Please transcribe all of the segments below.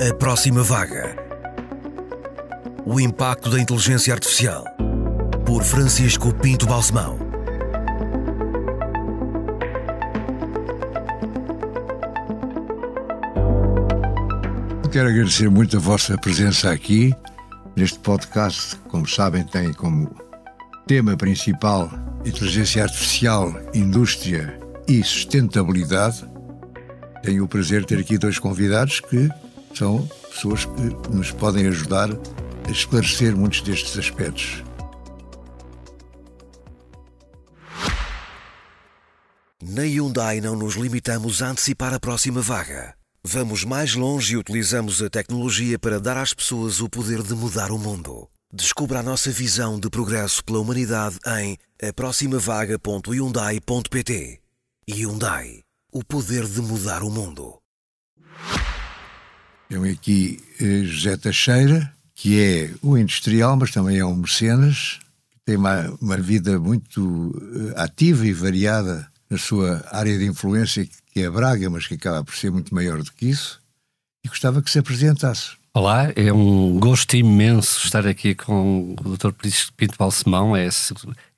A próxima vaga. O impacto da inteligência artificial. Por Francisco Pinto Balsemão. Quero agradecer muito a vossa presença aqui neste podcast. Como sabem, tem como tema principal inteligência artificial, indústria e sustentabilidade. Tenho o prazer de ter aqui dois convidados que são pessoas que nos podem ajudar a esclarecer muitos destes aspectos. Na Hyundai não nos limitamos a antecipar a próxima vaga. Vamos mais longe e utilizamos a tecnologia para dar às pessoas o poder de mudar o mundo. Descubra a nossa visão de progresso pela humanidade em aproximavaga.hyundai.pt Hyundai. O poder de mudar o mundo. Tenho aqui eh, José Teixeira, que é o industrial, mas também é um mecenas, tem uma, uma vida muito eh, ativa e variada na sua área de influência, que é Braga, mas que acaba por ser muito maior do que isso, e gostava que se apresentasse. Olá, é um gosto imenso estar aqui com o Dr. Pinto Balsemão, é,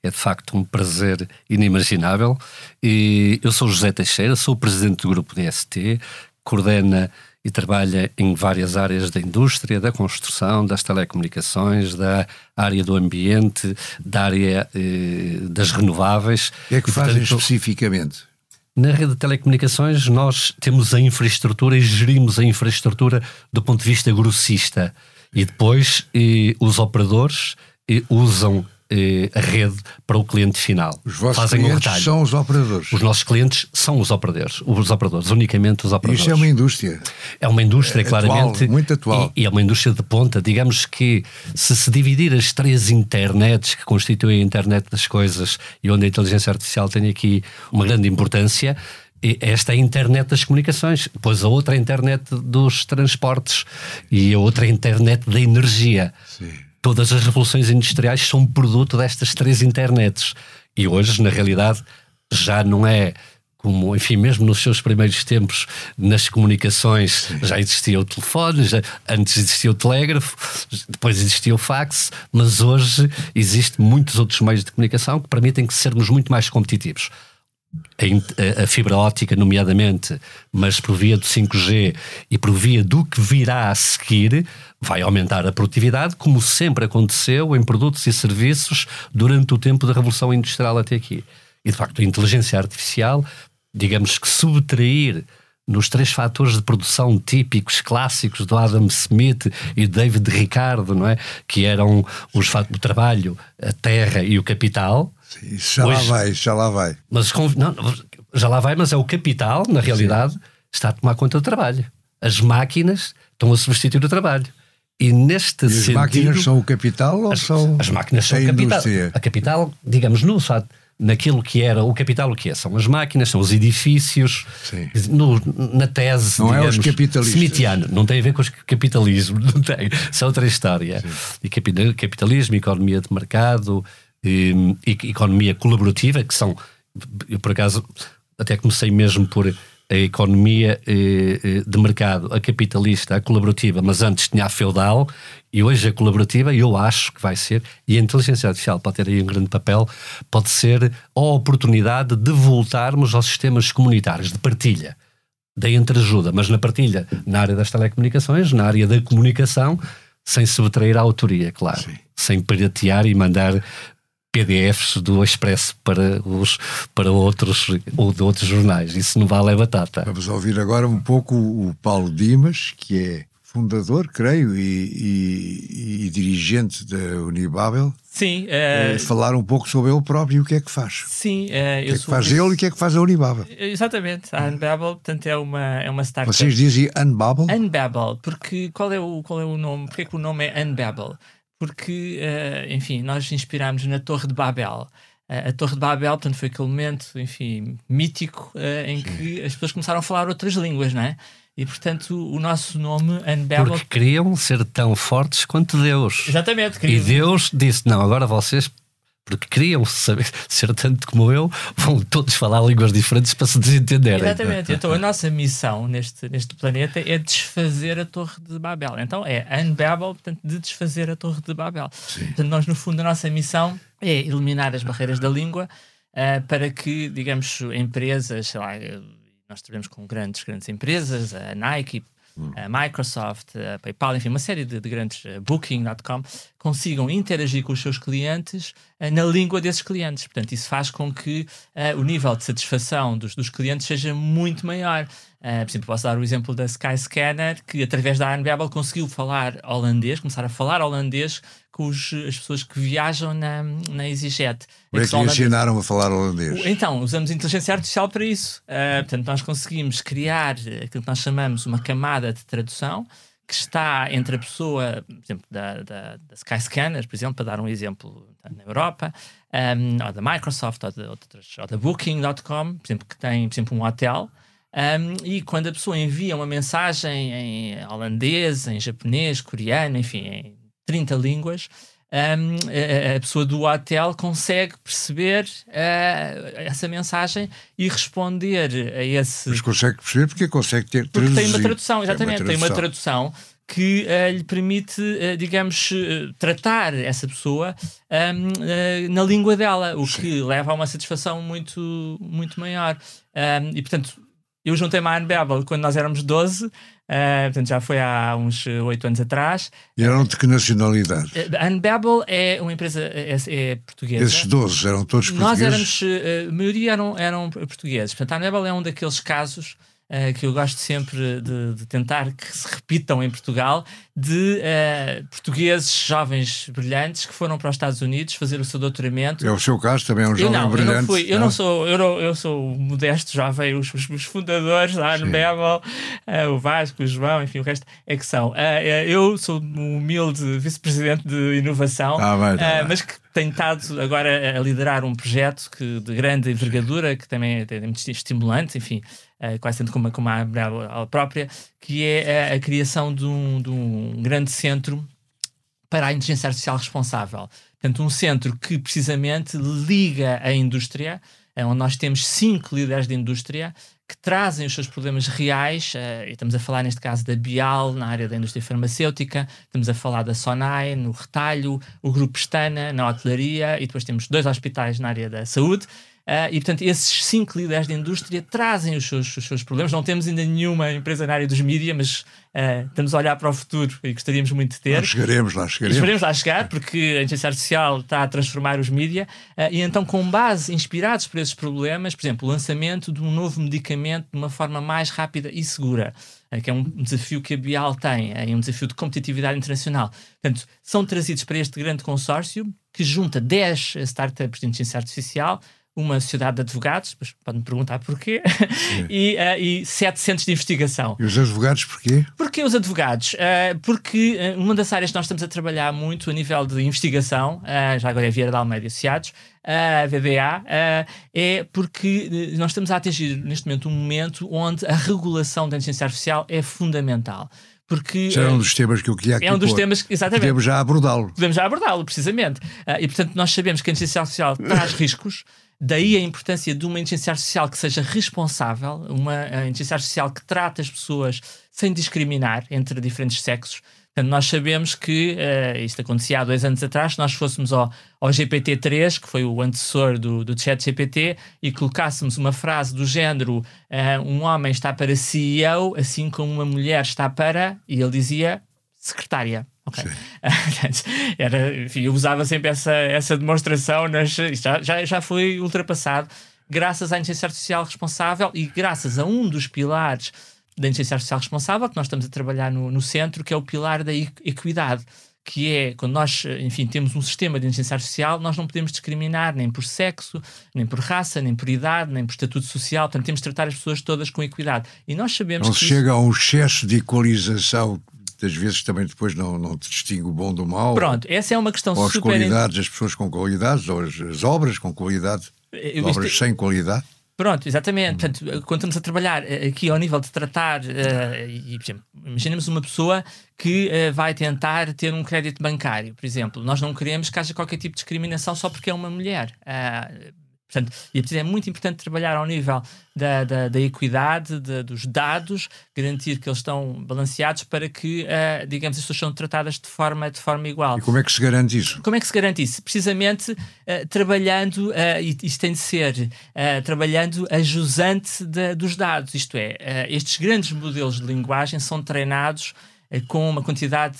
é de facto um prazer inimaginável. E eu sou José Teixeira, sou o presidente do grupo DST, coordena e trabalha em várias áreas da indústria, da construção, das telecomunicações, da área do ambiente, da área eh, das renováveis. O que é que e, fazem portanto, especificamente? Na rede de telecomunicações, nós temos a infraestrutura e gerimos a infraestrutura do ponto de vista grossista. E depois eh, os operadores eh, usam eh, a rede para o cliente final. Os vossos Fazem clientes um são os operadores. Os nossos clientes são os operadores, os operadores, unicamente os operadores. Isso é uma indústria. É uma indústria, é, claramente. Atual, muito atual. E, e, é uma indústria de ponta. Digamos que se se dividir as três internets que constituem a internet das coisas e onde a inteligência artificial tem aqui uma grande importância, esta é a internet das comunicações, depois a outra é a internet dos transportes e a outra é a internet da energia. Sim todas as revoluções industriais são produto destas três internets. E hoje, na realidade, já não é como, enfim, mesmo nos seus primeiros tempos nas comunicações já existia o telefone, já, antes existia o telégrafo, depois existia o fax, mas hoje existem muitos outros meios de comunicação que permitem que sermos muito mais competitivos a, fibra óptica, nomeadamente, mas por via do 5G e por via do que virá a seguir, vai aumentar a produtividade, como sempre aconteceu em produtos e serviços durante o tempo da Revolução Industrial até aqui. E, de facto, a inteligência artificial, digamos que subtrair nos três fatores de produção típicos, clássicos do Adam Smith e David Ricardo, não é? Que eram os o trabalho, a terra e o capital isso já Hoje, lá vai, já lá vai. Mas não, já lá vai, mas é o capital, na realidade, Sim. está a tomar conta do trabalho. As máquinas estão a substituir o trabalho. E neste e as sentido. As máquinas são o capital ou as, são. As máquinas são a capital. Indústria? A capital, digamos, no, sabe, naquilo que era o capital, o que é? São as máquinas, são os edifícios. No, na tese, não digamos, é os capitalistas. Smithiano, não tem a ver com o capitalismo, não tem. Isso é outra história. Sim. E capitalismo, economia de mercado, e, economia colaborativa, que são, eu por acaso até comecei mesmo por a economia eh, eh, de mercado, a capitalista, a colaborativa, mas antes tinha a feudal e hoje a colaborativa, eu acho que vai ser, e a inteligência artificial pode ter aí um grande papel, pode ser a oportunidade de voltarmos aos sistemas comunitários de partilha, da entreajuda, mas na partilha na área das telecomunicações, na área da comunicação, sem subtrair a autoria, claro. Sim. Sem piratear e mandar PDFs do Expresso para, os, para outros, ou de outros jornais. Isso não vale a batata. Vamos ouvir agora um pouco o Paulo Dimas, que é fundador, creio, e, e, e dirigente da Unibabel. Sim. Uh, falar um pouco sobre ele próprio e o que é que faz. Sim. Uh, o que é que faz ele e o que é que faz a Unibabel. Exatamente. A Unbabel, portanto, é uma, é uma startup. Vocês dizem Unbabel? Unbabel, porque qual é o, qual é o nome? Porque é que o nome é Unbabel? Porque, uh, enfim, nós inspirámos na Torre de Babel. Uh, a Torre de Babel, portanto, foi aquele momento, enfim, mítico uh, em Sim. que as pessoas começaram a falar outras línguas, não é? E, portanto, o nosso nome, Unbabel... Porque queriam ser tão fortes quanto Deus. Exatamente. E Deus disse, não, agora vocês porque queriam saber, ser tanto como eu, vão todos falar línguas diferentes para se desentenderem. Exatamente. Então a nossa missão neste, neste planeta é desfazer a Torre de Babel. Então é Unbabel, portanto, de desfazer a Torre de Babel. Sim. Portanto, nós, no fundo, a nossa missão é eliminar as barreiras da língua uh, para que, digamos, empresas, sei lá, nós trabalhamos com grandes, grandes empresas, a Nike, a Microsoft, a PayPal, enfim, uma série de, de grandes, uh, Booking.com, consigam interagir com os seus clientes na língua desses clientes. Portanto, isso faz com que o nível de satisfação dos, dos clientes seja muito maior. Uh, por exemplo, posso dar o exemplo da Skyscanner, que através da Unbabel conseguiu falar holandês, começar a falar holandês com os, as pessoas que viajam na, na EasyJet. Como é que ensinaram a falar holandês? Então, usamos inteligência artificial para isso. Uh, portanto, nós conseguimos criar aquilo que nós chamamos uma camada de tradução que está entre a pessoa, por exemplo, da, da, da Skyscanner, por exemplo, para dar um exemplo na Europa, um, ou da Microsoft, ou, de, ou, de, ou da Booking.com, por exemplo, que tem, por exemplo, um hotel um, e quando a pessoa envia uma mensagem em holandês, em japonês, coreano, enfim, em 30 línguas, um, a, a, pessoa do hotel consegue perceber uh, essa mensagem e responder a esse. Mas consegue perceber porque consegue ter porque tem uma tradução, exatamente, tem uma tradução, tem uma tradução que uh, lhe permite, uh, digamos, tratar essa pessoa um, na língua dela, o Sim. que leva a uma satisfação muito, muito maior. Um, e portanto, eu juntei-me à Unbabel quando nós éramos 12, uh, eh, portanto já foi há uns 8 anos atrás. E eram de que nacionalidade? Uh, a Unbabel é uma empresa é, é portuguesa. Esses 12 eram todos portugueses? Nós éramos, a maioria eram, eram portugueses. Portanto, a Unbabel é um daqueles casos uh, que eu gosto sempre de, de, tentar que se repitam em Portugal, de uh, portugueses jovens brilhantes que foram para os Estados Unidos fazer o seu doutoramento. É o seu caso também, é um jovem eu não, brilhante. Eu não, fui, eu não, sou, eu, não, eu sou modesto jovem, os, os, os fundadores lá no Bebel, uh, o Vasco, o João, enfim, o resto é que são. eu sou um humilde vice-presidente de inovação, ah, vai, tá mas que tenho estado agora a liderar um projeto que, de grande envergadura, que também é, muito estimulante, enfim, uh, quase tanto como, como a, a própria, que é a, a criação de um, de um grande centro para a inteligência artificial responsável. Portanto, um centro que precisamente liga a indústria, é onde nós temos cinco líderes de indústria que trazem os seus problemas reais, uh, e estamos a falar neste caso da Bial, na área da indústria farmacêutica, estamos a falar da Sonai, no retalho, o Grupo Estana, na hotelaria, e depois temos dois hospitais na área da saúde. Uh, e, portanto, esses cinco líderes de indústria trazem os seus, os seus problemas. Não temos ainda nenhuma empresa na área dos mídias, mas uh, estamos a olhar para o futuro e gostaríamos muito de ter. Lá chegaremos, lá chegaremos. Esperemos lá chegar, porque a inteligência artificial está a transformar os mídias. Uh, e então, com base, inspirados por esses problemas, por exemplo, o lançamento de um novo medicamento de uma forma mais rápida e segura que é um desafio que a Bial tem, é um desafio de competitividade internacional. Portanto, são trazidos para este grande consórcio que junta 10 startups de inteligência artificial, uma sociedade de advogados, depois pode-me perguntar porquê, e, uh, e sete centros de investigação. E os advogados porquê? Porquê os advogados? Uh, porque uh, uma das áreas que nós estamos a trabalhar muito a nível de investigação, já agora é Vieira da Almeida Associados, a VDA, é porque nós estamos a atingir neste momento um momento onde a regulação da inteligência artificial é fundamental porque já é um dos temas que eu queria aqui é um dos pôr. temas exatamente podemos já abordá-lo podemos já abordá-lo precisamente uh, e portanto nós sabemos que a inteligência artificial traz riscos Daí a importância de uma inteligência artificial que seja responsável, uma inteligência artificial que trate as pessoas sem discriminar entre diferentes sexos. Portanto, nós sabemos que uh, isto acontecia há dois anos atrás, se nós fôssemos ao, ao GPT-3, que foi o antecessor do, do chat GPT, e colocássemos uma frase do género uh, um homem está para CEO, assim como uma mulher está para, e ele dizia secretária. Ok. Era, enfim, eu usava sempre essa, essa demonstração, nas, já, já, já foi ultrapassado, graças à inteligência artificial responsável e graças a um dos pilares da inteligência artificial responsável que nós estamos a trabalhar no, no centro, que é o pilar da equidade. Que é quando nós, enfim, temos um sistema de inteligência artificial, nós não podemos discriminar nem por sexo, nem por raça, nem por idade, nem por estatuto social. Portanto, temos de tratar as pessoas todas com equidade. E nós sabemos não que. Não chega isso... a um excesso de equalização muitas vezes também depois não, não distingue o bom do mau. Pronto, essa é uma questão ou super... as qualidades, as pessoas com qualidades, ou as, as obras com qualidade, as obras sem qualidade. Pronto, exatamente. Portanto, quando estamos a trabalhar eh, aqui ao nível de tratar, uh, e, por exemplo, imaginemos uma pessoa que uh, vai tentar ter um crédito bancário, por exemplo. Nós não queremos que haja qualquer tipo de discriminação só porque é uma mulher. Uh, Portanto, e é muito importante trabalhar ao nível da, da, da equidade, de, dos dados, garantir que eles estão balanceados para que, uh, digamos, as pessoas são tratadas de forma, de forma igual. E como é que se garante isso? Como é que se garante isso? Precisamente uh, trabalhando, uh, e isso tem de ser, trabalhando a jusante de, dos dados, isto é, estes grandes modelos de linguagem são treinados com uma quantidade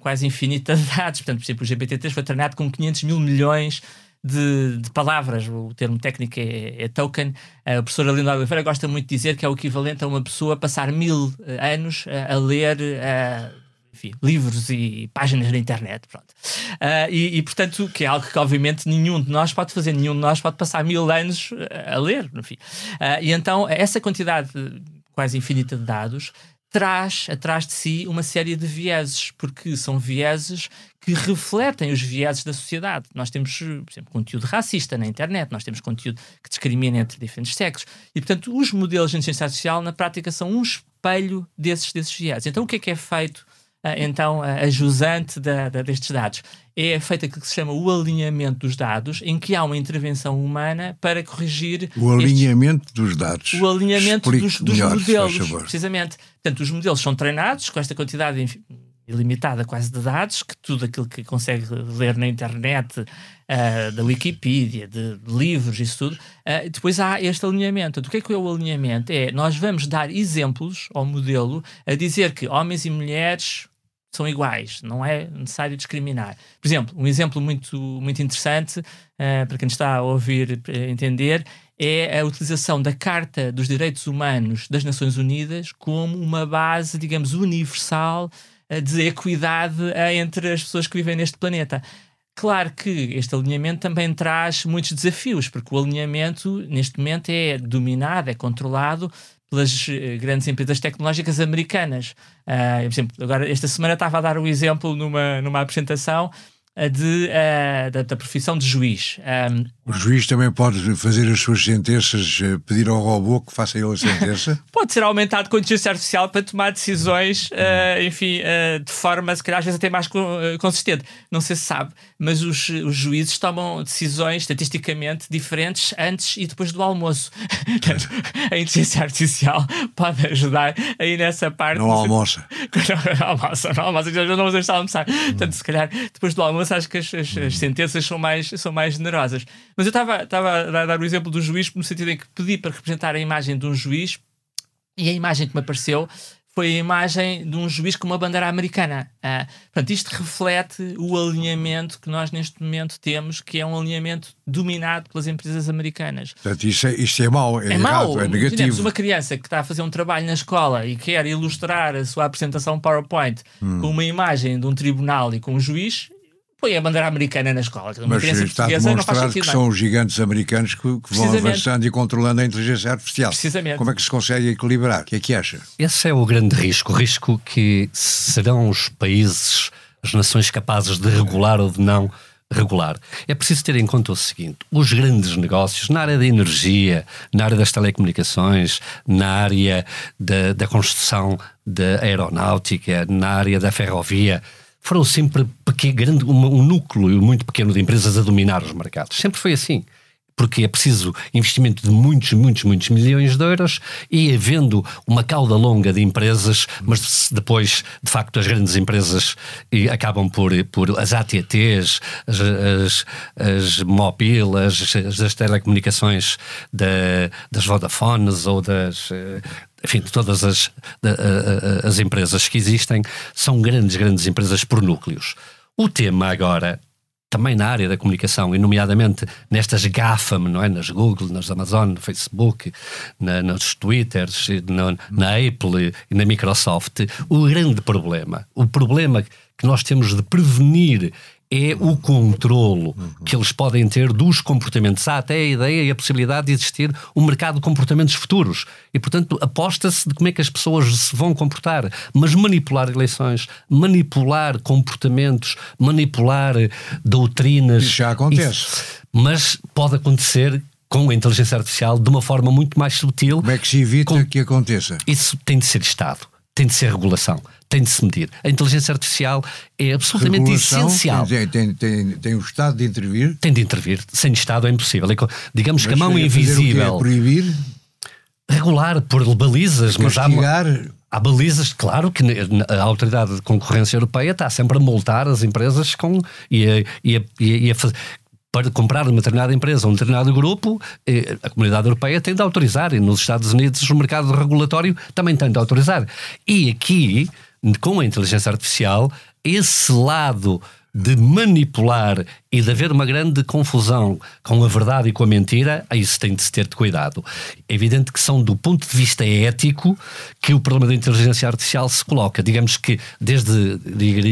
quase infinita de dados. Portanto, por exemplo, o GPT-3 foi treinado com 500 mil milhões de, de, palavras, o termo técnico é, é token. A professora Linda Oliveira gosta muito de dizer que é o equivalente a uma pessoa passar mil eh, anos a, a ler. A, enfim, livros e páginas na internet, pronto. Uh, e, e, portanto, que é algo que obviamente nenhum de nós pode fazer, nenhum de nós pode passar mil anos a ler, enfim. Uh, e então, essa quantidade quase infinita de dados traz atrás de si uma série de vieses, porque são vieses que refletem os vieses da sociedade. Nós temos, por exemplo, conteúdo racista na internet, nós temos conteúdo que discrimina entre diferentes sexos, e portanto os modelos de inteligência artificial na prática são um espelho desses, desses vieses. Então o que é que é feito então a jusante da, da, destes dados. É feito aquilo que se chama o alinhamento dos dados, em que há uma intervenção humana para corrigir. O alinhamento estes, dos dados. O alinhamento dos, dos melhor, modelos. Precisamente. Portanto, os modelos são treinados com esta quantidade ilimitada quase de dados, que tudo aquilo que consegue ler na internet, uh, da Wikipedia, de, de, livros, isso tudo, uh, depois há este alinhamento. O que é que é o alinhamento? É, nós vamos dar exemplos ao modelo a dizer que homens e mulheres são iguais, não é necessário discriminar. Por exemplo, um exemplo muito, muito interessante, uh, para quem está a ouvir entender, é a utilização da Carta dos Direitos Humanos das Nações Unidas como uma base, digamos, universal uh, de equidade uh, entre as pessoas que vivem neste planeta. Claro que este alinhamento também traz muitos desafios, porque o alinhamento, neste momento, é dominado, é controlado pelas eh, grandes empresas tecnológicas americanas. Uh, por exemplo, agora esta semana estava a dar o um exemplo numa, numa apresentação de, uh, da, da, profissão de juiz. Um, o juiz também pode fazer as suas sentenças, eh, pedir ao robô que faça ele a sentença? pode ser aumentado com inteligência artificial para tomar decisões, uh, enfim, uh, de forma, se calhar, às vezes até mais consistente. Não sei se sabe, mas os, os juízes tomam decisões estatisticamente diferentes antes e depois do almoço. a inteligência artificial pode ajudar aí nessa parte. Não almoça. não almoça, não almoça, já não vamos deixar almoçar. Portanto, se calhar, depois do almoço acho que as, as, as, sentenças são mais, são mais generosas. Mas eu estava a dar o exemplo do juiz, no sentido em que pedi para representar a imagem de um juiz e a imagem que me apareceu foi a imagem de um juiz com uma bandeira americana. Ah, portanto, isto reflete o alinhamento que nós neste momento temos, que é um alinhamento dominado pelas empresas americanas. Portanto, isto é, isto é mau, é, é errado, mau. é negativo. Imaginemos uma criança que está a fazer um trabalho na escola e quer ilustrar a sua apresentação PowerPoint hum. com uma imagem de um tribunal e com um juiz, põe a bandeira americana na escola. Uma Mas está demonstrado que são os gigantes americanos que, que vão avançando e controlando a inteligência artificial. Precisamente. Como é que se consegue equilibrar? O que é que acha? Esse é o grande risco. O risco que serão os países, as nações capazes de regular ou de não regular. É preciso ter em conta o seguinte: os grandes negócios na área da energia, na área das telecomunicações, na área da, da construção da aeronáutica, na área da ferrovia, foram sempre pequeno, grande, um, um núcleo muito pequeno de empresas a dominar os mercados. Sempre foi assim porque é preciso investimento de muitos, muitos, muitos milhões de euros e havendo uma cauda longa de empresas, mas depois, de facto, as grandes empresas acabam por, por as ATTs, as, as, as Mobile, as, as telecomunicações da, das Vodafones ou das enfim, todas as, as empresas que existem são grandes, grandes empresas por núcleos. O tema agora também na área da comunicação, e nomeadamente nestas GAFAM, não é? nas Google, nas Amazon, no Facebook, na, nos Twitters, na, na Apple e na Microsoft, o grande problema, o problema que nós temos de prevenir é o controlo que eles podem ter dos comportamentos. Há até a ideia e a possibilidade de existir um mercado de comportamentos futuros. E, portanto, aposta-se de como é que as pessoas se vão comportar. Mas manipular eleições, manipular comportamentos, manipular doutrinas. Isso já acontece. Isso, mas pode acontecer com a inteligência artificial de uma forma muito mais sutil. Como é que se evita com... que aconteça? Isso tem de ser Estado, tem de ser regulação, tem de se medir. A inteligência artificial é absolutamente regulação, essencial. Tem, tem, tem, tem, o Estado de intervir? Tem de intervir. Sem Estado é impossível. É digamos mas que a mão invisível. Proibir? Regular, por balizas, Castigar. mas há. Há balizas, claro que a Autoridade de Concorrência Europeia está sempre a multar as empresas com, e, a, e, a, e a fazer para comprar uma determinada empresa, um determinado grupo, a comunidade europeia tem de autorizar, e nos Estados Unidos o mercado regulatório também tem de autorizar. E aqui, com a inteligência artificial, esse lado de manipular e de haver uma grande confusão com a verdade e com a mentira, a isso tem de se ter de cuidado. É evidente que são do ponto de vista ético que o problema da inteligência artificial se coloca. Digamos que desde,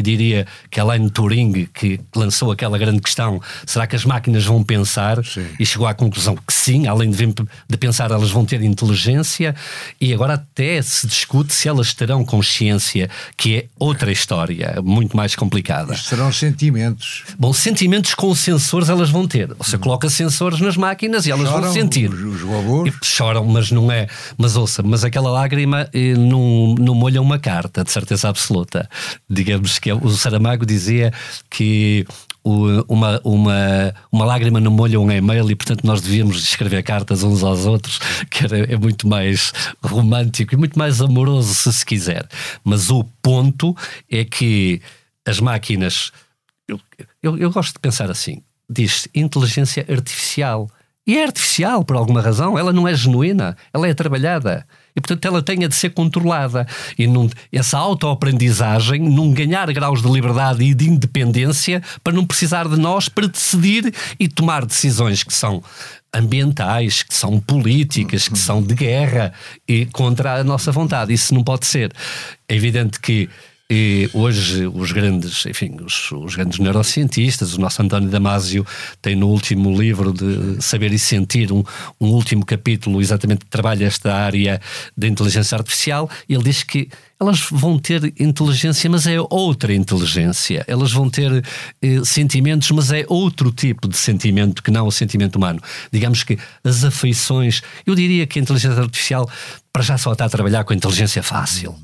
diria que Alan Turing, que lançou aquela grande questão, será que as máquinas vão pensar? Sim. E chegou à conclusão que sim, além de, de pensar, elas vão ter inteligência e agora até se discute se elas terão consciência, que é outra história, muito mais complicada. Serão sentimentos. Bom, sentimentos com sensores elas vão ter. Você coloca sensores nas máquinas e elas choram, vão sentir. Os, os robôs. E choram, mas não é. Mas ouça, mas aquela lágrima eh, não, não molha uma carta, de certeza absoluta. Digamos que é, o Saramago dizia que uma, uma, uma lágrima não molha um e-mail e, portanto, nós devíamos escrever cartas uns aos outros, que era, é muito mais romântico e muito mais amoroso, se se quiser. Mas o ponto é que as máquinas eu, eu, eu gosto de pensar assim: diz-se inteligência artificial. E é artificial, por alguma razão, ela não é genuína, ela é trabalhada. E, portanto, ela tem de ser controlada. E essa autoaprendizagem, não ganhar graus de liberdade e de independência para não precisar de nós para decidir e tomar decisões que são ambientais, que são políticas, que são de guerra e contra a nossa vontade. Isso não pode ser. É evidente que e hoje os grandes, enfim, os, os, grandes neurocientistas, o nosso António Damasio tem no último livro de Saber e Sentir um, um último capítulo exatamente que trabalha esta área da inteligência artificial ele diz que elas vão ter inteligência, mas é outra inteligência. Elas vão ter eh, sentimentos, mas é outro tipo de sentimento que não o sentimento humano. Digamos que as afeições. Eu diria que a inteligência artificial para já só está a trabalhar com a inteligência fácil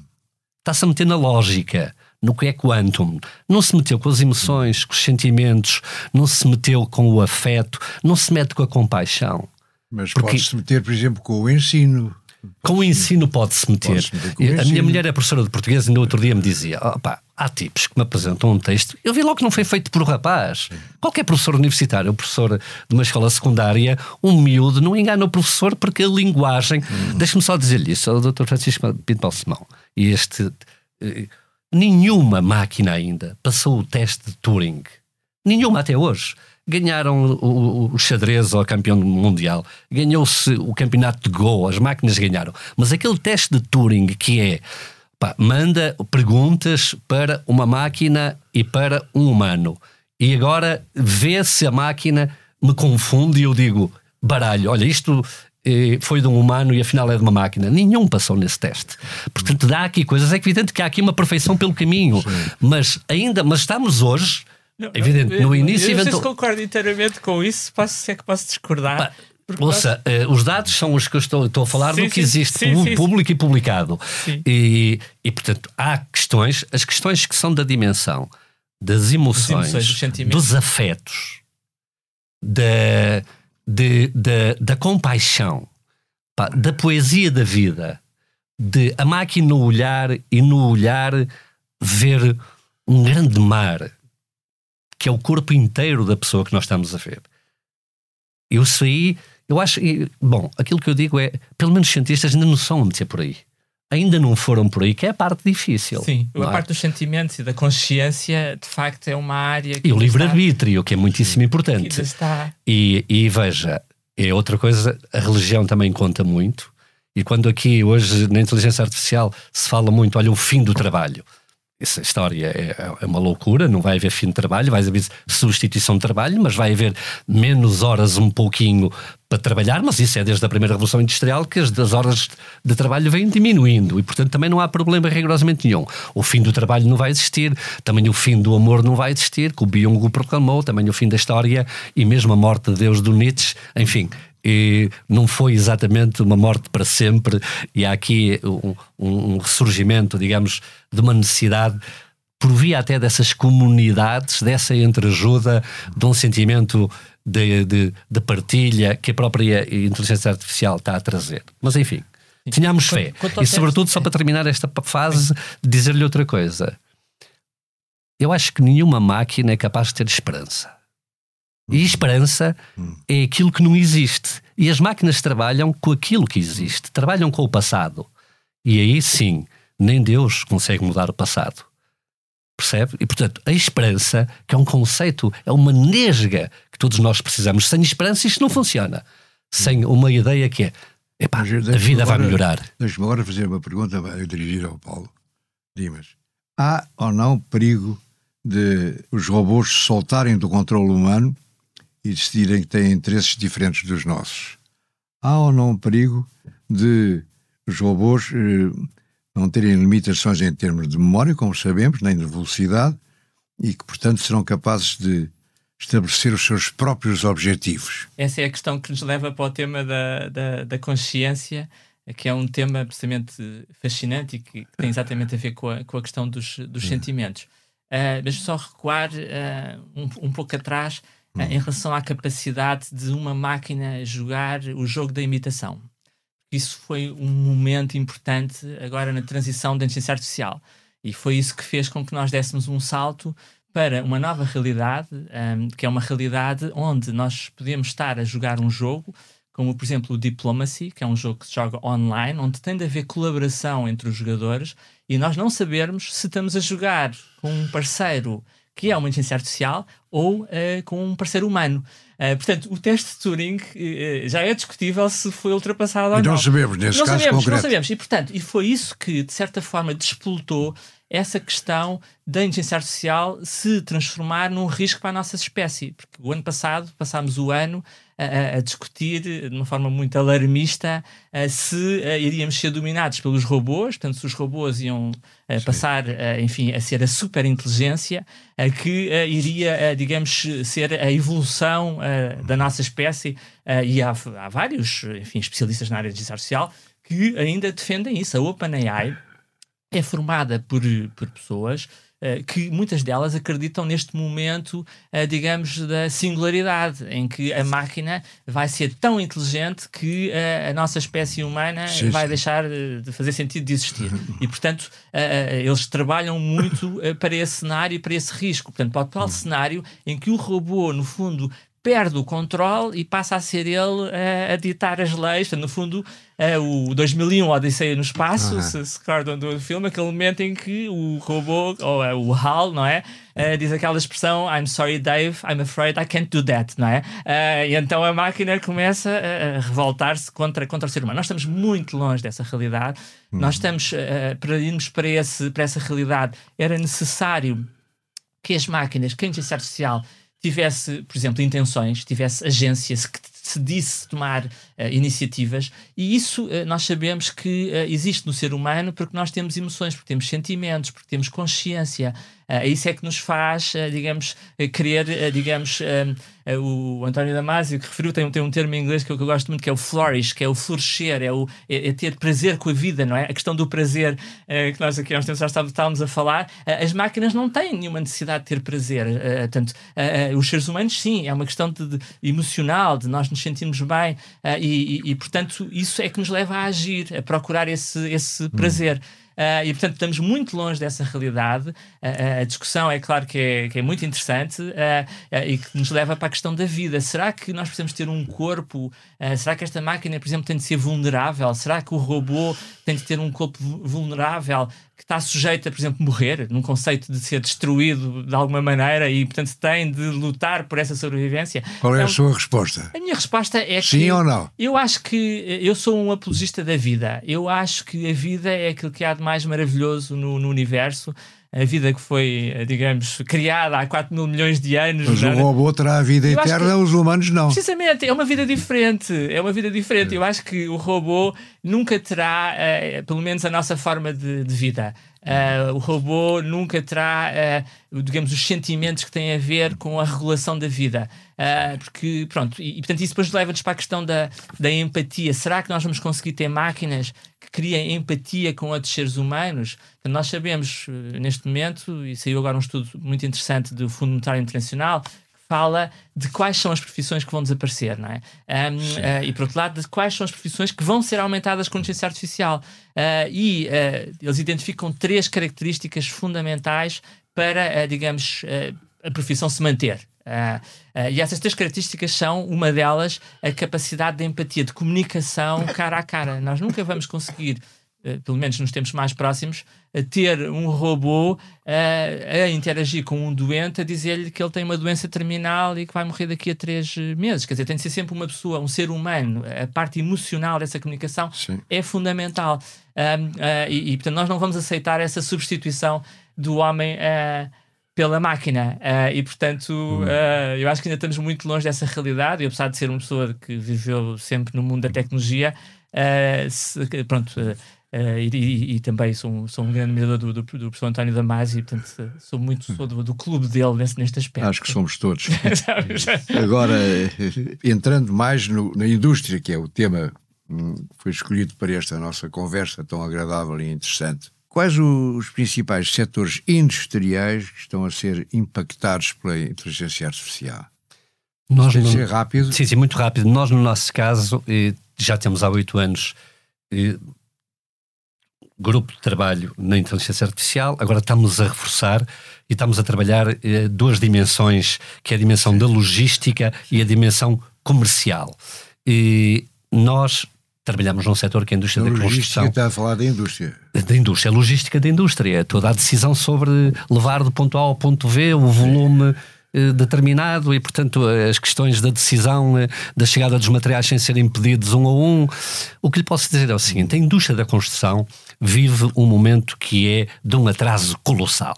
está-se a meter na lógica, no que é quantum. Não se meteu com as emoções, com os sentimentos, não se meteu com o afeto, não se mete com a compaixão. Mas Porque... pode-se meter, por exemplo, com o ensino. Com o ensino pode-se meter. Pode meter a minha mulher é professora de português e no outro dia me dizia: opa, há tipos que me apresentam um texto. Eu vi logo que não foi feito por um rapaz. Qualquer professor universitário, professor de uma escola secundária, um miúdo, não engana o professor porque a linguagem. Hum. Deixa-me só dizer-lhe isso, o Dr. Francisco Pinto Balsemão. E este. Eh, nenhuma máquina ainda passou o teste de Turing. Nenhuma até hoje ganharam o, o, xadrez ao campeão mundial, ganhou-se o campeonato de Go, as máquinas ganharam. Mas aquele teste de Turing que é pá, manda perguntas para uma máquina e para um humano. E agora vê se a máquina me confunde e eu digo baralho, olha, isto eh, foi de um humano e afinal é de uma máquina. Nenhum passou nesse teste. Portanto, dá aqui coisas. É evidente que há aqui uma perfeição pelo caminho, Sim. mas ainda, mas estamos hoje não, Evidente, eu, no início. Eu não sei se concordo inteiramente com isso, posso, se é que posso discordar. Ouça, uh, os dados são os que eu estou, estou a falar sim, do que sim, existe sim, público e publicado. E, e, portanto, há questões, as questões que são da dimensão das emoções, emoções dos afetos, da, de, de, da compaixão, pá, da poesia da vida, de a máquina no olhar e no olhar ver um grande mar que é o corpo inteiro da pessoa que nós estamos a ver. Eu saí, eu acho, bom, aquilo que eu digo é, pelo menos os cientistas ainda não são a meter por aí. Ainda não foram por aí, que é a parte difícil. Sim, a é? parte dos sentimentos e da consciência, de facto, é uma área que. E o livre-arbítrio, que é muitíssimo importante. Está... E, e veja, é outra coisa, a religião também conta muito. E quando aqui, hoje, na inteligência artificial, se fala muito, olha, o fim do trabalho essa história é, é, uma loucura, não vai haver fim de trabalho, vai haver substituição de trabalho, mas vai haver menos horas um pouquinho para trabalhar, mas isso é desde a primeira Revolução Industrial que as, as horas de trabalho vêm diminuindo e, portanto, também não há problema rigorosamente nenhum. O fim do trabalho não vai existir, também o fim do amor não vai existir, que o Byung proclamou, também o fim da história e mesmo a morte de Deus do Nietzsche, enfim, e não foi exatamente uma morte para sempre, e há aqui um, um ressurgimento, digamos, de uma necessidade por via até dessas comunidades, dessa entreajuda, de um sentimento de, de, de, partilha que a própria inteligência artificial está a trazer. Mas enfim, tínhamos fé. e sobretudo, só para terminar esta fase, dizer-lhe outra coisa. Eu acho que nenhuma máquina é capaz de ter esperança. E esperança é aquilo que não existe. E as máquinas trabalham com aquilo que existe, trabalham com o passado. E aí sim, nem Deus consegue mudar o passado. Percebe? E portanto, a esperança, que é um conceito, é uma nesga que todos nós precisamos. Sem esperança, isto não funciona. Sem uma ideia que é, epá, a vida agora, vai melhorar. Deixa-me agora fazer uma pergunta dirigida ao Paulo Dimas. Há ou não perigo de os robôs soltarem do controle humano e decidirem que têm interesses diferentes dos nossos? Há ou não perigo de os robôs eh, não terem limitações em termos de memória, como sabemos, nem de velocidade, e que, portanto, serão capazes de estabelecer os seus próprios objetivos. Essa é a questão que nos leva para o tema da, da, da consciência, que é um tema absolutamente fascinante e que, tem exatamente a ver com a, com a questão dos, dos hum. sentimentos. Uh, mas só recuar uh, um, um pouco atrás uh, em relação à capacidade de uma máquina jogar o jogo da imitação isso foi um momento importante agora na transição da inteligência artificial. E foi isso que fez com que nós dessemos um salto para uma nova realidade, um, que é uma realidade onde nós podemos estar a jogar um jogo, como por exemplo o Diplomacy, que é um jogo que se joga online, onde tem de haver colaboração entre os jogadores e nós não sabermos se estamos a jogar com um parceiro que é uma inteligência artificial ou uh, com um parceiro humano. Uh, portanto, o teste de Turing uh, já é discutível se foi ultrapassado ou não. Não sabemos, nesse não caso sabemos, concreto. Não sabemos. E, portanto, e foi isso que, de certa forma, despoltou essa questão da inteligência artificial se transformar num risco para a nossa espécie. Porque o ano passado passámos o ano a, a discutir de uma forma muito alarmista se iríamos ser dominados pelos robôs, portanto, se os robôs iam passar, enfim, a ser a superinteligência que iria, digamos, ser a evolução da nossa espécie. e há, há vários, enfim, especialistas na área de inteligência artificial que ainda defendem isso. A OpenAI é formada por, por pessoas que muitas delas acreditam neste momento, uh, digamos, da singularidade, em que a máquina vai ser tão inteligente que uh, a nossa espécie humana sim, vai deixar de fazer sentido de existir. e, portanto, eles trabalham muito para esse cenário e para esse risco. Portanto, para o tal cenário em que o robô, no fundo, perde o controle e passa a ser ele uh, a ditar as leis. no fundo, uh, o 2001 Odisseia no Espaço, uh se se recordam do filme, aquele momento em que o robô, ou uh, o HAL, não é? diz aquela expressão I'm sorry, Dave, I'm afraid I can't do that, não é? e então a máquina começa a revoltar-se contra, contra o ser humano. Nós estamos muito longe dessa realidade. -huh. Nós estamos, para irmos para, esse, para essa realidade, era necessário que as máquinas, que a inteligência artificial tivesse, por exemplo, intenções, tivesse agências que decidisse tomar uh, iniciativas, e isso uh, nós sabemos que uh, existe no ser humano porque nós temos emoções, porque temos sentimentos, porque temos consciência. isso é que nos faz, digamos, querer, digamos, o António Damasio que referiu tem, tem um termo em inglês que eu, que eu, gosto muito, que é o flourish, que é o florescer, é, o, é, é ter prazer com a vida, não é? A questão do prazer que nós aqui há uns tempos já estávamos a falar, as máquinas não têm nenhuma necessidade de ter prazer. tanto, os seres humanos, sim, é uma questão de, de emocional, de nós nos sentimos bem uh, e, e, portanto, isso é que nos leva a agir, a procurar esse, esse prazer. Uh, e, portanto, estamos muito longe dessa realidade. Uh, a discussão é claro que é, que é muito interessante uh, e que nos leva para a questão da vida. Será que nós precisamos ter um corpo? será que esta máquina, por exemplo, tem de ser vulnerável? Será que o robô tem de ter um corpo vulnerável? Que está sujeito a, por exemplo, morrer, num conceito de ser destruído de alguma maneira e, portanto, tem de lutar por essa sobrevivência. Qual é então, a sua resposta? A minha resposta é Sim que. Sim ou não? Eu acho que. Eu sou um apologista da vida. Eu acho que a vida é aquilo que há de mais maravilhoso no, no universo a vida que foi, digamos, criada há 4 mil milhões de anos. Mas o robô terá a vida eu eterna, os humanos não. Precisamente, é uma vida diferente. É uma vida diferente. É. Eu acho que o robô nunca terá, uh, pelo menos, a nossa forma de, de vida. Uh, o robô nunca terá, uh, digamos, os sentimentos que têm a ver com a regulação da vida. Uh, porque, pronto, e, e, portanto isso depois leva-nos para a questão da, da empatia. Será que nós vamos conseguir ter máquinas que criem empatia com outros seres humanos? Então, nós sabemos, neste momento, e saiu agora um estudo muito interessante do Fundo Monetário Internacional, fala de quais são as profissões que vão desaparecer, não é? Um, uh, e por outro lado, de quais são as profissões que vão ser aumentadas com inteligência artificial. Uh, e uh, eles identificam três características fundamentais para, digamos, a profissão se manter. e essas três características são, uma delas, a capacidade de empatia, de comunicação cara a cara. Nós nunca vamos conseguir pelo menos nos tempos mais próximos, a ter um robô a, a interagir com um doente, a dizer-lhe que ele tem uma doença terminal e que vai morrer daqui a três meses. Quer dizer, tem de ser sempre uma pessoa, um ser humano. A parte emocional dessa comunicação Sim. é fundamental. Um, uh, e, e, portanto, nós não vamos aceitar essa substituição do homem. Uh, pela máquina. Uh, e, portanto, uh, eu acho que ainda estamos muito longe dessa realidade. E, apesar de ser uma pessoa que viveu sempre no mundo da tecnologia, uh, se, pronto, Uh, e, e, e, também sou, sou um grande admirador do, do, do professor António Damasio, portanto sou muito sou do, do clube dele nesse, neste aspecto. Acho que somos todos. Agora, entrando mais no, na indústria, que é o tema hum, que foi escolhido para esta nossa conversa tão agradável e interessante, quais os principais setores industriais que estão a ser impactados pela inteligência artificial? Nós não, ser rápido? Sim, sim, muito rápido. Nós, no nosso caso, já temos há oito anos grupo de trabalho na inteligência artificial, agora estamos a reforçar e estamos a trabalhar eh, duas dimensões, que é a dimensão da logística e a dimensão comercial. E nós trabalhamos num setor que é a indústria a da construção. está a falar da indústria. Da indústria, a logística da indústria, toda a decisão sobre levar do ponto A ao ponto V o volume eh, determinado e, portanto, as questões da decisão eh, da chegada dos materiais sem serem pedidos um a um. O que lhe posso dizer é o seguinte: a indústria da construção vive um momento que é de um atraso colossal.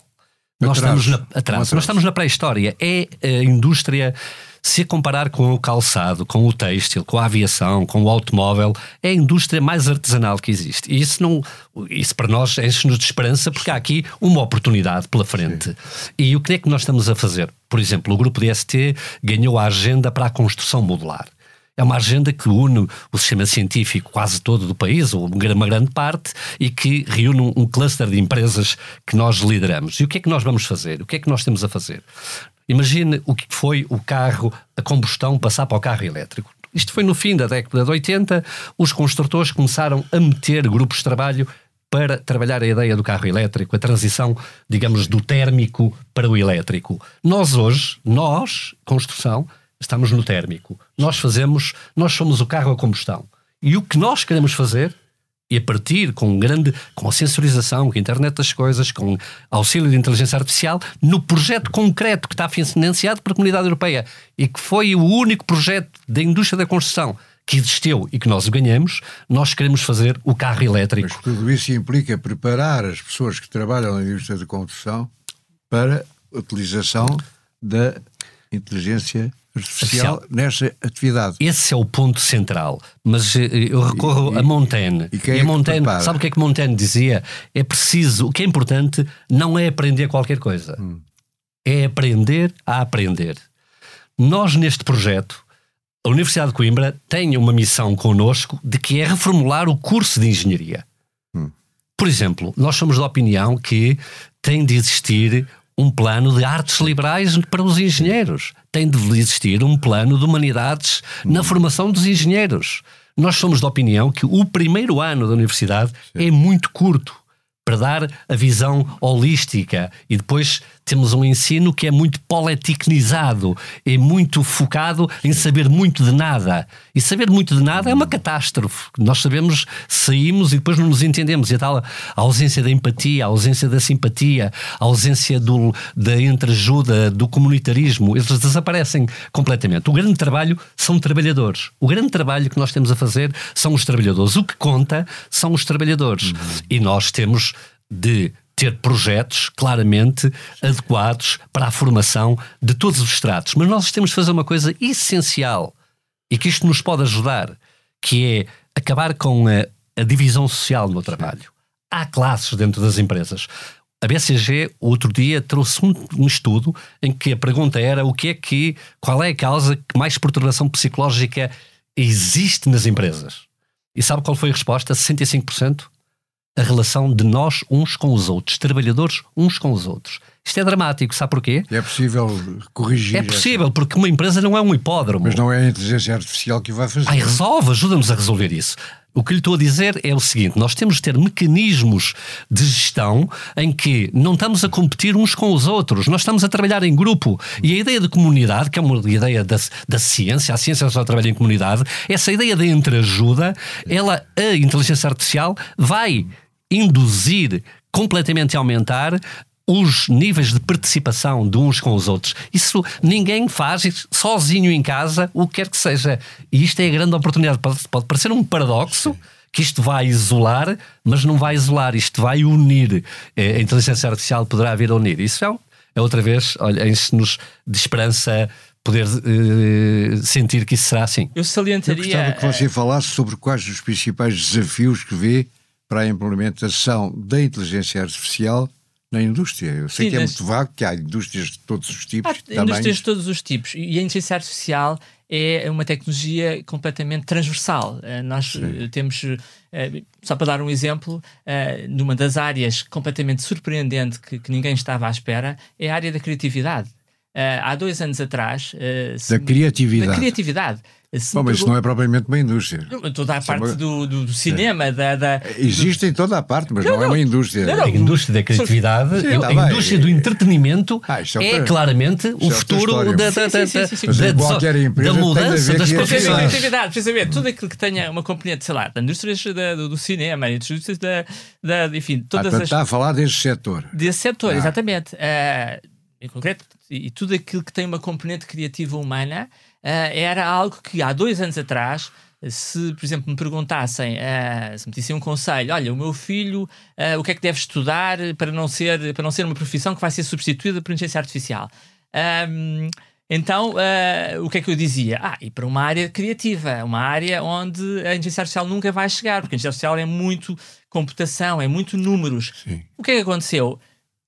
Nós estamos na, atraso. Nós estamos na pré-história. É a indústria se a comparar com o calçado, com o têxtil, com a aviação, com o automóvel, é a indústria mais artesanal que existe. E isso, não, isso para nós enche-nos de esperança porque há aqui uma oportunidade pela frente. Sim. E o que é que nós estamos a fazer? Por exemplo, o grupo DST ganhou a agenda para a construção modular. É uma agenda que une o sistema científico quase todo do país, ou uma grande parte, e que reúne um cluster de empresas que nós lideramos. E o que é que nós vamos fazer? O que é que nós temos a fazer? Imagine o que foi o carro a combustão passar para o carro elétrico. Isto foi no fim da década de 80, os construtores começaram a meter grupos de trabalho para trabalhar a ideia do carro elétrico, a transição, digamos, do térmico para o elétrico. Nós hoje, nós, construção, estamos no térmico. Nós fazemos, nós somos o carro a combustão. E o que nós queremos fazer, e a partir com grande, com a sensorização, com a internet das coisas, com auxílio de inteligência artificial, no projeto concreto que está financiado pela Comunidade Europeia e que foi o único projeto da indústria da construção que existiu e que nós ganhamos, nós queremos fazer o carro elétrico. Mas tudo isso implica preparar as pessoas que trabalham na indústria da construção para a utilização da inteligência artificial nesta atividade. Esse é o ponto central. Mas eh, eu recorro e, a Montaigne. E, e, e a é Montaigne, sabe o que é que Montaigne dizia? É preciso, o que é importante não é aprender qualquer coisa, hum. é aprender a aprender. Nós, neste projeto, a Universidade de Coimbra tem uma missão connosco de que é reformular o curso de engenharia. Hum. Por exemplo, nós somos da opinião que tem de existir um plano de artes liberais para os engenheiros. Tem de existir um plano de humanidades na formação dos engenheiros. Nós somos da opinião que o primeiro ano da universidade Sim. é muito curto para dar a visão holística e depois temos um ensino que é muito politicnizado, é muito focado em saber muito de nada. E saber muito de nada é uma catástrofe. Nós sabemos, saímos e depois não nos entendemos. E a tal a ausência da empatia, a ausência da simpatia, a ausência do, da entreajuda, do comunitarismo, eles desaparecem completamente. O grande trabalho são trabalhadores. O grande trabalho que nós temos a fazer são os trabalhadores. O que conta são os trabalhadores. Uhum. E nós temos de ter projetos claramente adequados para a formação de todos os estratos. Mas nós temos de fazer uma coisa essencial e que isto nos pode ajudar, que é acabar com a, a divisão social no trabalho. há classes dentro das empresas. A BCG, outro dia, trouxe um, um, estudo em que a pergunta era o que é que, qual é a causa que mais perturbação psicológica existe nas empresas? E sabe qual foi a resposta? 65%? A relação de nós uns com os outros, trabalhadores uns com os outros. Isto é dramático, sabe porquê? É possível corrigir. É possível, essa... porque uma empresa não é um hipódromo. Mas não é a inteligência artificial que vai fazer. Ai, resolve, ajuda-nos a resolver isso. O que lhe estou a dizer é o seguinte: nós temos de ter mecanismos de gestão em que não estamos a competir uns com os outros, nós estamos a trabalhar em grupo. E a ideia de comunidade, que é uma ideia da, da ciência, a ciência só trabalha em comunidade, essa ideia de entreajuda, ela, a inteligência artificial, vai induzir completamente aumentar os níveis de participação de uns com os outros. Isso ninguém faz sozinho em casa, o que quer que seja. E isto é a grande oportunidade. Pode, pode parecer um paradoxo. Que isto vai isolar, mas não vai isolar, isto vai unir. É, a inteligência artificial poderá vir a unir. Isso é, é outra vez, olha, enche-nos de esperança poder uh, sentir que isso será assim. Eu salientaria. Eu gostava que você falasse sobre quais os principais desafios que vê para a implementação da inteligência artificial na indústria. Eu sei Sim, que é muito vago, que há indústrias de todos os tipos. Há indústrias de todos os tipos. E a inteligência artificial é uma tecnologia completamente transversal. Uh, nós uh, temos, uh, só para dar um exemplo, numa das áreas completamente surpreendente que, que, ninguém estava à espera, é a área da criatividade. há dois anos atrás. da criatividade. Da criatividade. Bom, mas isso não é propriamente uma indústria. Toda a parte do, do, do, cinema, é. da, da, Existe em toda a parte, mas não, não é uma indústria. Não, não. A indústria da criatividade, Sim, a, tá indústria do entretenimento ah, é, é claramente o é futuro da, da, da, da, mudança das profissões. Criatividade, precisamente, tudo aquilo que tenha uma componente, sei lá, da indústria do, do cinema, indústrias da, da, enfim, todas ah, as... Está a falar desse setor. Desse setor, ah. exatamente. Uh, em concreto, e tudo aquilo que tem uma componente criativa humana era algo que há dois anos atrás, se, por exemplo, me perguntassem, uh, se me dissem um conselho, olha, o meu filho, uh, o que é que deve estudar para não ser, para não ser uma profissão que vai ser substituída por inteligência artificial? Um, então, uh, o que é que eu dizia? Ah, e para uma área criativa, uma área onde a inteligência artificial nunca vai chegar, porque a inteligência artificial é muito computação, é muito números. Sim. O que é que aconteceu?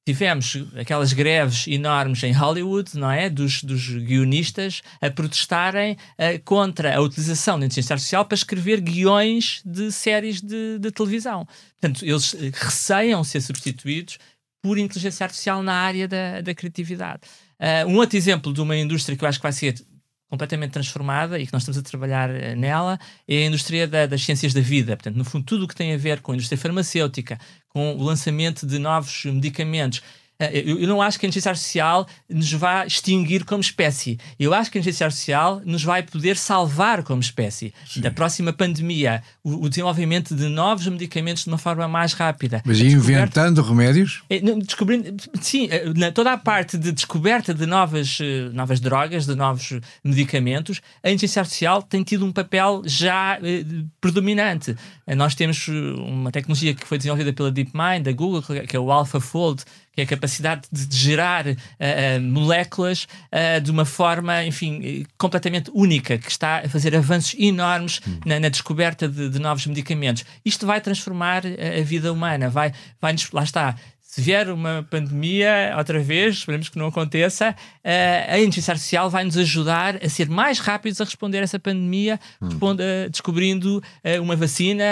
Tivemos aquelas greves enormes em Hollywood, não é? Dos, dos guionistas a protestarem uh, contra a utilização da inteligência artificial para escrever guiões de séries de, de televisão. Portanto, eles eh, receiam ser substituídos por inteligência artificial na área da, da criatividade. Uh, um outro exemplo de uma indústria que eu acho que vai ser completamente transformada e que nós estamos a trabalhar eh, nela é a indústria da, das ciências da vida. Portanto, no fundo, tudo o que tem a ver com a indústria farmacêutica, com o lançamento de novos medicamentos eu, não acho que a inteligência artificial nos vai extinguir como espécie. Eu acho que a inteligência artificial nos vai poder salvar como espécie. Sim. Da próxima pandemia, o, o, desenvolvimento de novos medicamentos de uma forma mais rápida. Mas inventando remédios? É, descobrindo, sim, eh, na, toda a parte de descoberta de novas, eh, novas drogas, de novos medicamentos, a inteligência artificial tem tido um papel já eh, predominante. Nós temos uma tecnologia que foi desenvolvida pela DeepMind, da Google, que é o AlphaFold, que é a capacidade de, gerar uh, uh, moléculas uh, de uma forma, enfim, completamente única, que está a fazer avanços enormes hum. na, na, descoberta de, de, novos medicamentos. Isto vai transformar a vida humana, vai, vai lá está. Se vier uma pandemia outra vez, esperemos que não aconteça, a inteligência artificial vai nos ajudar a ser mais rápidos a responder a essa pandemia, hum. descobrindo uma vacina,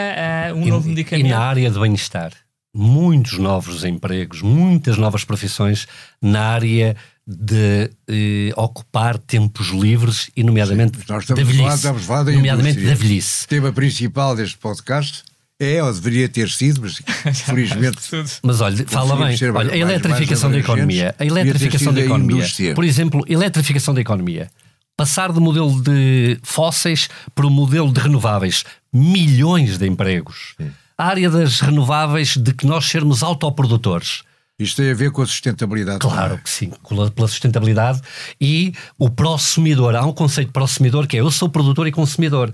um e, novo medicamento. E na área do bem-estar? Muitos novos empregos, muitas novas profissões na área de eh, ocupar tempos livres e nomeadamente Sim, nós estamos da velhice. Estamos da nomeadamente da velhice. O tema principal deste podcast é, ou deveria ter sido, mas felizmente. mas olha, fala bem. Olha, a eletrificação mais, mais da economia. A eletrificação da economia. Por exemplo, eletrificação da economia. Passar do modelo de fósseis para o modelo de renováveis. Milhões de empregos. Sim a área das renováveis de que nós sermos autoprodutores. Isto tem a ver com a sustentabilidade. Claro que sim, pela sustentabilidade e o prosumidor. Há um conceito de prosumidor que é eu sou produtor e consumidor.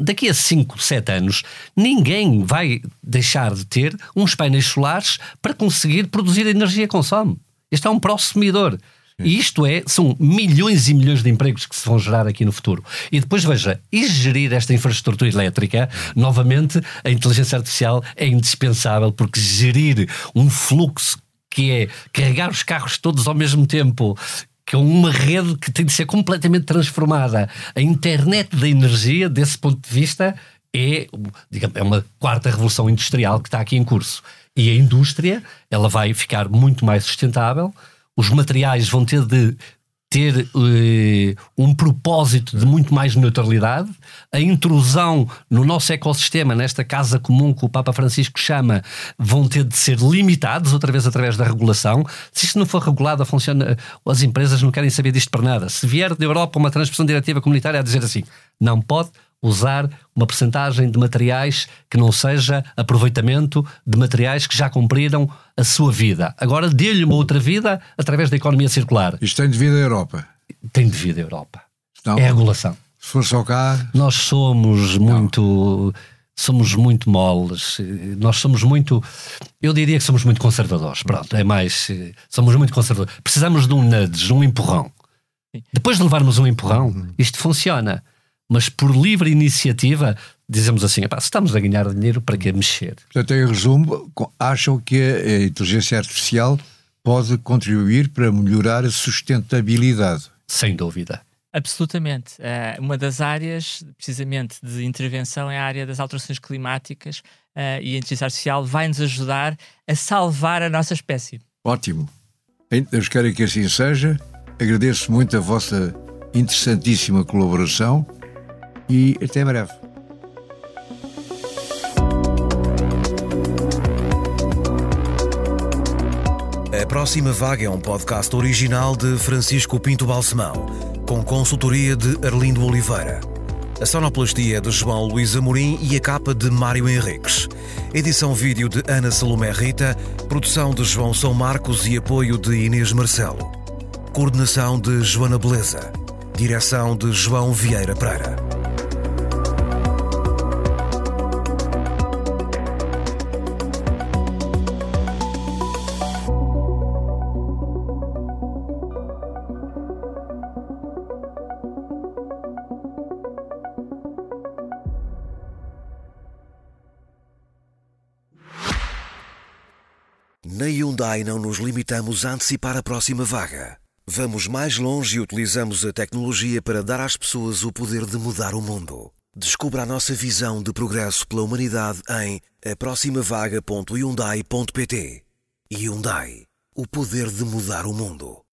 Daqui a 5, 7 anos, ninguém vai deixar de ter uns painéis solares para conseguir produzir a energia que consome. Este é um prosumidor. E isto é, são milhões e milhões de empregos que se vão gerar aqui no futuro. E depois veja, e gerir esta infraestrutura elétrica, novamente, a inteligência artificial é indispensável, porque gerir um fluxo que é carregar os carros todos ao mesmo tempo, que é uma rede que tem de ser completamente transformada. A internet da energia, desse ponto de vista, é, digamos, é uma quarta revolução industrial que está aqui em curso. E a indústria, ela vai ficar muito mais sustentável, os materiais vão ter de ter uh, um propósito de muito mais neutralidade, a intrusão no nosso ecossistema, nesta casa comum que o Papa Francisco chama, vão ter de ser limitados, outra vez através da regulação. Se isto não for regulado, funciona, as empresas não querem saber disto para nada. Se vier da Europa uma transposição diretiva comunitária a dizer assim, não pode, usar uma percentagem de materiais que não seja aproveitamento de materiais que já cumpriram a sua vida. Agora dê-lhe uma outra vida através da economia circular. Isto tem devido à Europa? Tem devido à Europa. Não, é a regulação. Se for só cá... Nós somos não. muito... Somos muito moles, nós somos muito, eu diria que somos muito conservadores, pronto, é mais, somos muito conservadores. Precisamos de um nudge, um empurrão. Depois de levarmos um empurrão, uhum. isto funciona mas por livre iniciativa dizemos assim, se estamos a ganhar dinheiro, para que mexer? Portanto, em resumo, acham que a inteligência artificial pode contribuir para melhorar a sustentabilidade? Sem dúvida. Absolutamente. Uh, uma das áreas, precisamente, de intervenção é a área das alterações climáticas uh, e a inteligência artificial vai nos ajudar a salvar a nossa espécie. Ótimo. Deus quero que assim seja. Agradeço muito a vossa interessantíssima colaboração e até breve. A Próxima Vaga é um podcast original de Francisco Pinto Balsemão, com consultoria de Arlindo Oliveira. A sonoplastia é de João Luís Amorim e a capa de Mário Henriques. Edição vídeo de Ana Salomé Rita, produção de João São Marcos e apoio de Inês Marcelo. Coordenação de Joana Beleza. Direção de João Vieira Pereira. Hyundai não nos limitamos a antecipar a próxima vaga. Vamos mais longe e utilizamos a tecnologia para dar às pessoas o poder de mudar o mundo. Descubra a nossa visão de progresso pela humanidade em aproximavaga.hyundai.pt. Hyundai. O poder de mudar o mundo.